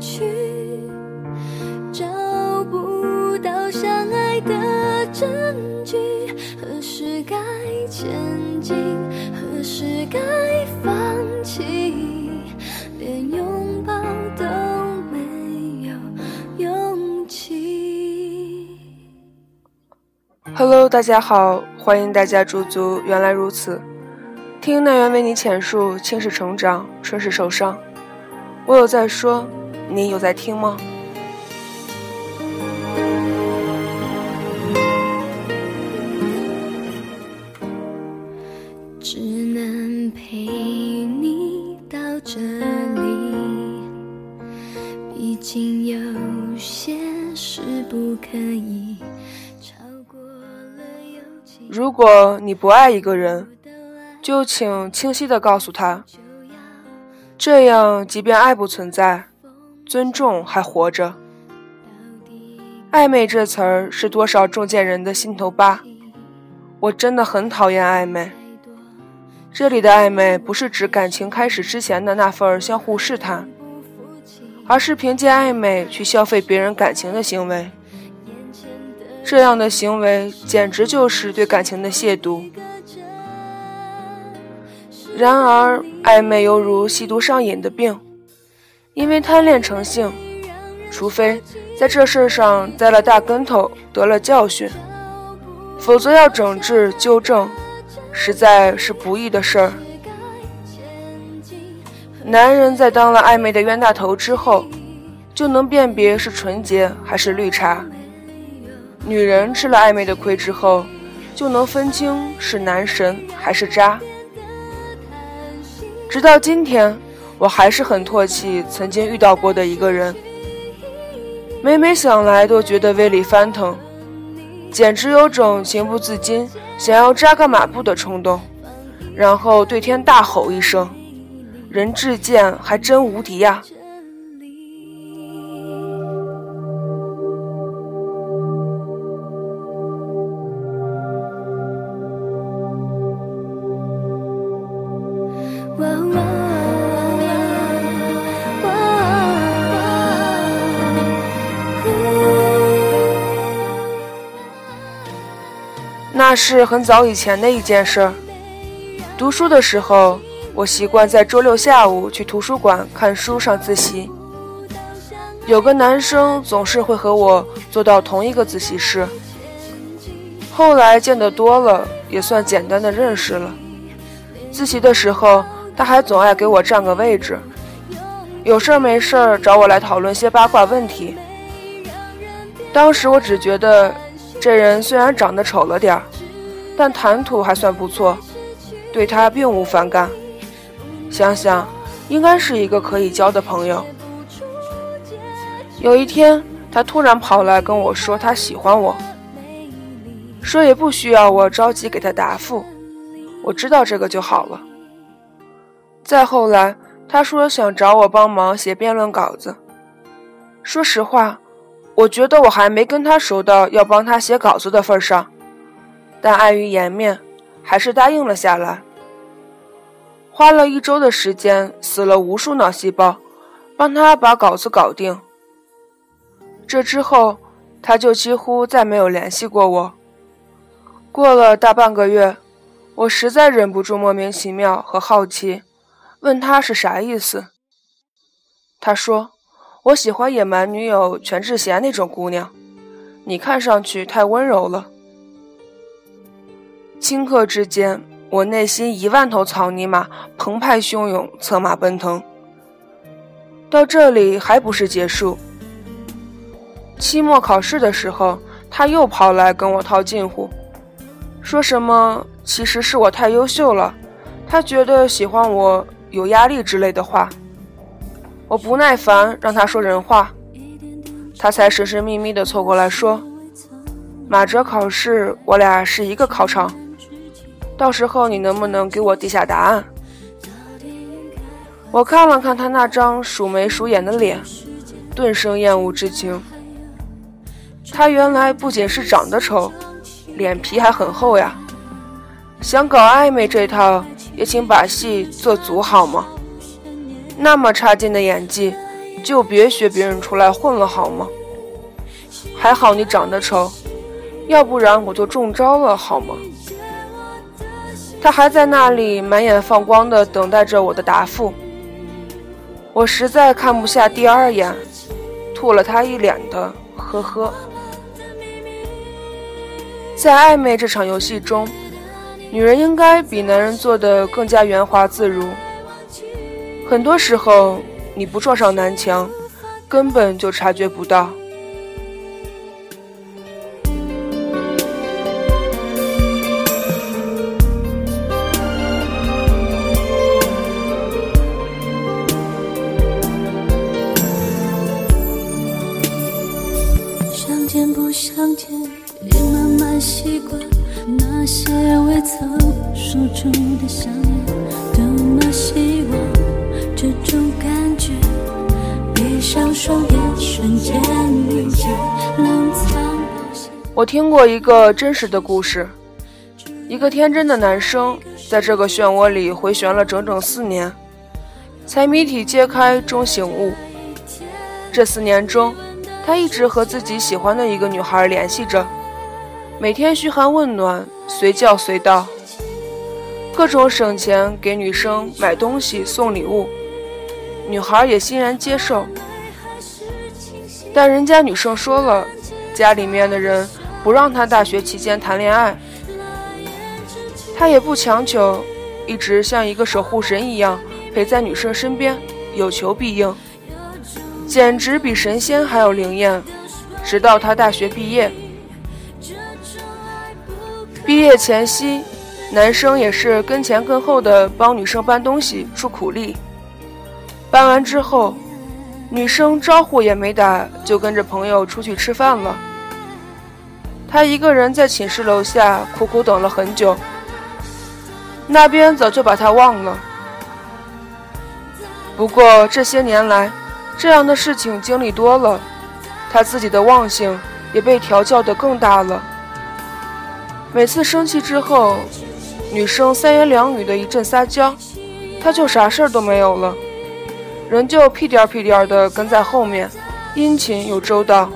去，找不到相爱的证据。何时该前进，何时该放弃，连拥抱都没有勇气。Hello，大家好，欢迎大家驻足。原来如此，听奈缘为你浅述青史成长，春是受伤。我有在说，你有在听吗？只能陪你到这里，毕竟有些事不可以超过了友情。如果你不爱一个人，就请清晰的告诉他，这样即便爱不存在，尊重还活着。暧昧这词儿是多少中箭人的心头疤，我真的很讨厌暧昧。这里的暧昧不是指感情开始之前的那份相互试探，而是凭借暧昧去消费别人感情的行为。这样的行为简直就是对感情的亵渎。然而，暧昧犹如吸毒上瘾的病，因为贪恋成性，除非在这事上栽了大跟头，得了教训，否则要整治纠正，实在是不易的事儿。男人在当了暧昧的冤大头之后，就能辨别是纯洁还是绿茶；女人吃了暧昧的亏之后，就能分清是男神还是渣。直到今天，我还是很唾弃曾经遇到过的一个人，每每想来都觉得胃里翻腾，简直有种情不自禁想要扎个马步的冲动，然后对天大吼一声：“人至贱还真无敌呀！”那是很早以前的一件事儿。读书的时候，我习惯在周六下午去图书馆看书上自习。有个男生总是会和我坐到同一个自习室。后来见得多了，也算简单的认识了。自习的时候，他还总爱给我占个位置，有事儿没事儿找我来讨论些八卦问题。当时我只觉得。这人虽然长得丑了点儿，但谈吐还算不错，对他并无反感。想想，应该是一个可以交的朋友。有一天，他突然跑来跟我说他喜欢我，说也不需要我着急给他答复，我知道这个就好了。再后来，他说想找我帮忙写辩论稿子。说实话。我觉得我还没跟他熟到要帮他写稿子的份上，但碍于颜面，还是答应了下来。花了一周的时间，死了无数脑细胞，帮他把稿子搞定。这之后，他就几乎再没有联系过我。过了大半个月，我实在忍不住莫名其妙和好奇，问他是啥意思。他说。我喜欢野蛮女友全智贤那种姑娘，你看上去太温柔了。顷刻之间，我内心一万头草泥马澎湃汹涌，策马奔腾。到这里还不是结束。期末考试的时候，他又跑来跟我套近乎，说什么其实是我太优秀了，他觉得喜欢我有压力之类的话。我不耐烦，让他说人话，他才神神秘秘地凑过来说：“马哲考试，我俩是一个考场，到时候你能不能给我递下答案？”我看了看他那张鼠眉鼠眼的脸，顿生厌恶之情。他原来不仅是长得丑，脸皮还很厚呀！想搞暧昧这套，也请把戏做足好吗？那么差劲的演技，就别学别人出来混了，好吗？还好你长得丑，要不然我就中招了，好吗？他还在那里满眼放光的等待着我的答复。我实在看不下第二眼，吐了他一脸的呵呵。在暧昧这场游戏中，女人应该比男人做的更加圆滑自如。很多时候，你不撞上南墙，根本就察觉不到。相见不相见，已慢慢习惯那些未曾说出的想。我听过一个真实的故事，一个天真的男生在这个漩涡里回旋了整整四年，才谜底揭开终醒悟。这四年中，他一直和自己喜欢的一个女孩联系着，每天嘘寒问暖，随叫随到，各种省钱给女生买东西送礼物，女孩也欣然接受。但人家女生说了，家里面的人。不让他大学期间谈恋爱，他也不强求，一直像一个守护神一样陪在女生身边，有求必应，简直比神仙还要灵验。直到他大学毕业，毕业前夕，男生也是跟前跟后的帮女生搬东西出苦力，搬完之后，女生招呼也没打，就跟着朋友出去吃饭了。他一个人在寝室楼下苦苦等了很久，那边早就把他忘了。不过这些年来，这样的事情经历多了，他自己的忘性也被调教得更大了。每次生气之后，女生三言两语的一阵撒娇，他就啥事儿都没有了，仍旧屁颠屁颠的跟在后面，殷勤又周到。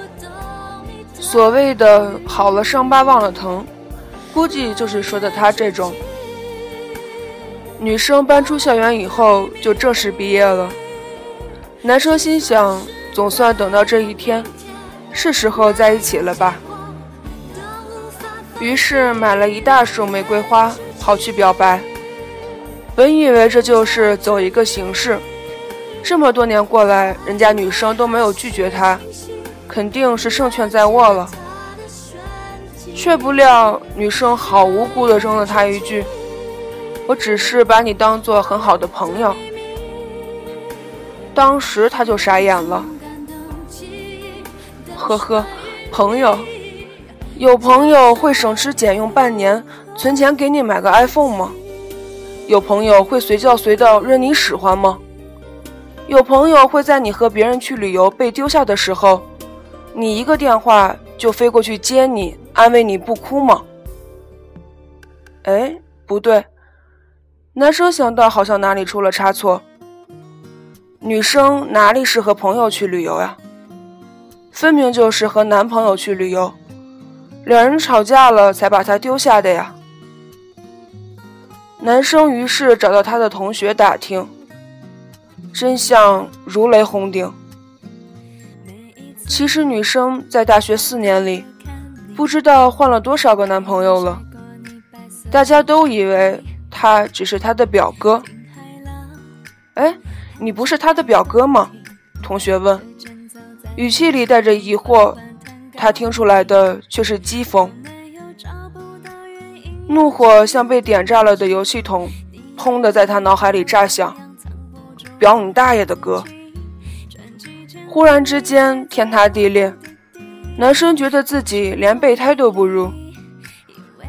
所谓的好了伤疤忘了疼，估计就是说的他这种。女生搬出校园以后就正式毕业了，男生心想，总算等到这一天，是时候在一起了吧。于是买了一大束玫瑰花，跑去表白。本以为这就是走一个形式，这么多年过来，人家女生都没有拒绝他。肯定是胜券在握了，却不料女生好无辜的扔了他一句：“我只是把你当做很好的朋友。”当时他就傻眼了。呵呵，朋友，有朋友会省吃俭用半年存钱给你买个 iPhone 吗？有朋友会随叫随到任你使唤吗？有朋友会在你和别人去旅游被丢下的时候？你一个电话就飞过去接你，安慰你不哭吗？哎，不对，男生想到好像哪里出了差错。女生哪里是和朋友去旅游呀？分明就是和男朋友去旅游，两人吵架了才把他丢下的呀。男生于是找到他的同学打听，真相如雷轰顶。其实女生在大学四年里，不知道换了多少个男朋友了。大家都以为他只是她的表哥。哎，你不是他的表哥吗？同学问，语气里带着疑惑。他听出来的却是讥讽。怒火像被点炸了的油气桶，砰的在他脑海里炸响。表你大爷的哥！忽然之间，天塌地裂，男生觉得自己连备胎都不如。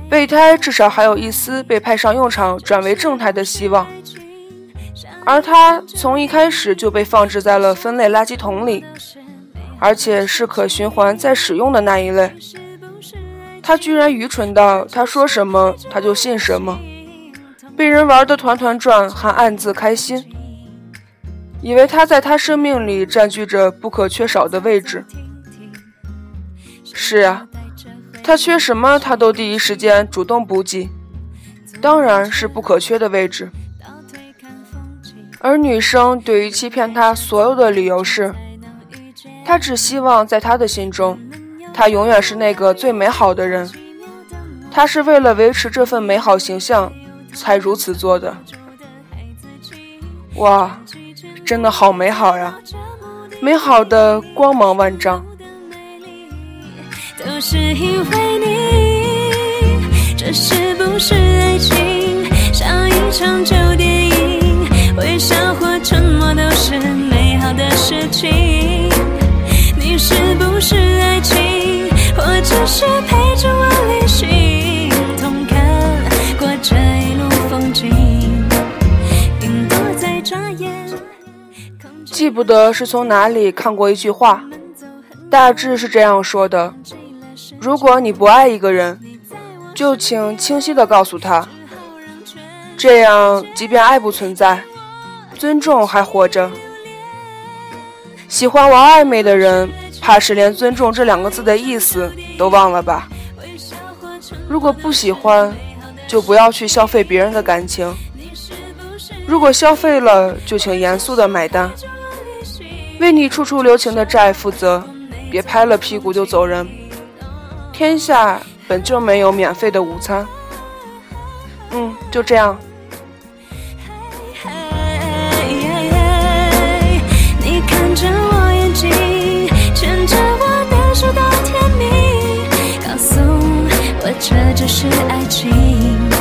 备胎至少还有一丝被派上用场、转为正态的希望，而他从一开始就被放置在了分类垃圾桶里，而且是可循环再使用的那一类。他居然愚蠢到他说什么他就信什么，被人玩得团团转，还暗自开心。以为他在他生命里占据着不可缺少的位置。是啊，他缺什么，他都第一时间主动补给，当然是不可缺的位置。而女生对于欺骗他所有的理由是，他只希望在他的心中，他永远是那个最美好的人。他是为了维持这份美好形象，才如此做的。哇，真的好美好呀，美好的光芒万丈。都是因为你，这是不是爱情？像一场旧电影，微笑或沉默都是不得是从哪里看过一句话，大致是这样说的。如果你不爱一个人，就请清晰的告诉他，这样即便爱不存在，尊重还活着。喜欢玩暧昧的人，怕是连尊重这两个字的意思都忘了吧？如果不喜欢，就不要去消费别人的感情；如果消费了，就请严肃的买单，为你处处留情的债负责，别拍了屁股就走人。天下本就没有免费的午餐。嗯，就这样。我眼睛，牵着我的手到天明，告诉我这就是爱情。